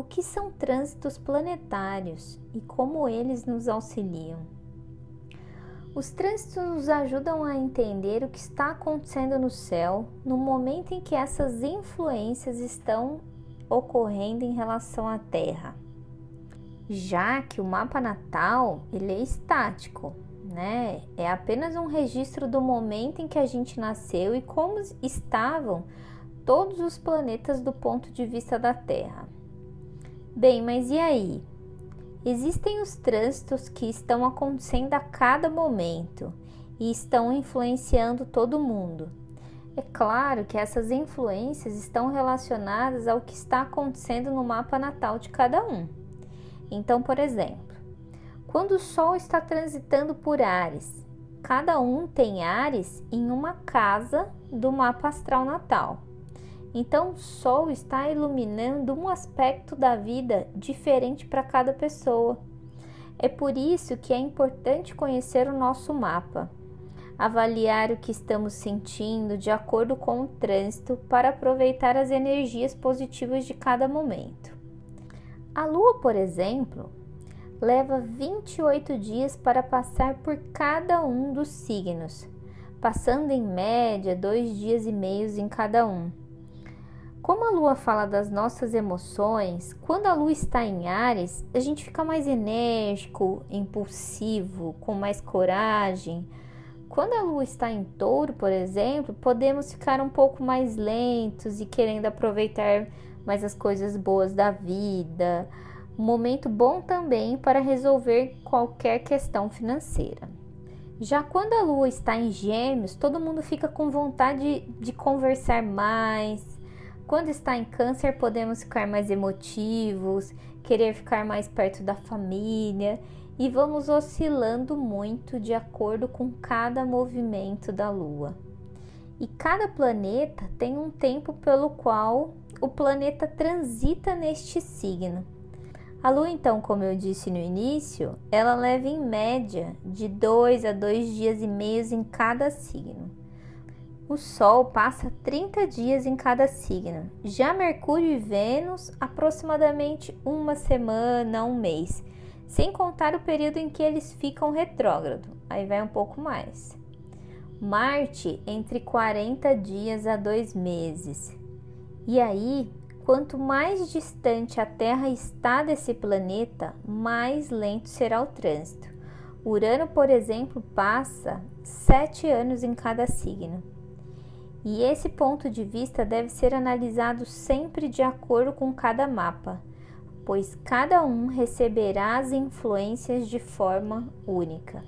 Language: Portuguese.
o que são trânsitos planetários e como eles nos auxiliam. Os trânsitos nos ajudam a entender o que está acontecendo no céu no momento em que essas influências estão ocorrendo em relação à Terra. Já que o mapa natal ele é estático, né? É apenas um registro do momento em que a gente nasceu e como estavam todos os planetas do ponto de vista da Terra. Bem, mas e aí? Existem os trânsitos que estão acontecendo a cada momento e estão influenciando todo mundo. É claro que essas influências estão relacionadas ao que está acontecendo no mapa natal de cada um. Então, por exemplo, quando o Sol está transitando por Ares, cada um tem Ares em uma casa do mapa astral natal. Então, o Sol está iluminando um aspecto da vida diferente para cada pessoa. É por isso que é importante conhecer o nosso mapa avaliar o que estamos sentindo de acordo com o trânsito para aproveitar as energias positivas de cada momento. A lua, por exemplo, leva 28 dias para passar por cada um dos signos, passando em média dois dias e meios em cada um. Como a lua fala das nossas emoções, quando a lua está em Ares, a gente fica mais enérgico, impulsivo, com mais coragem quando a lua está em touro, por exemplo, podemos ficar um pouco mais lentos e querendo aproveitar mais as coisas boas da vida. Um momento bom também para resolver qualquer questão financeira. Já quando a lua está em Gêmeos, todo mundo fica com vontade de conversar mais. Quando está em Câncer, podemos ficar mais emotivos, querer ficar mais perto da família e vamos oscilando muito de acordo com cada movimento da Lua. E cada planeta tem um tempo pelo qual o planeta transita neste signo. A Lua, então, como eu disse no início, ela leva em média de dois a dois dias e meios em cada signo. O Sol passa 30 dias em cada signo. Já Mercúrio e Vênus, aproximadamente uma semana, um mês sem contar o período em que eles ficam retrógrado, aí vai um pouco mais. Marte entre 40 dias a dois meses. E aí, quanto mais distante a Terra está desse planeta, mais lento será o trânsito. Urano, por exemplo, passa sete anos em cada signo. E esse ponto de vista deve ser analisado sempre de acordo com cada mapa pois cada um receberá as influências de forma única.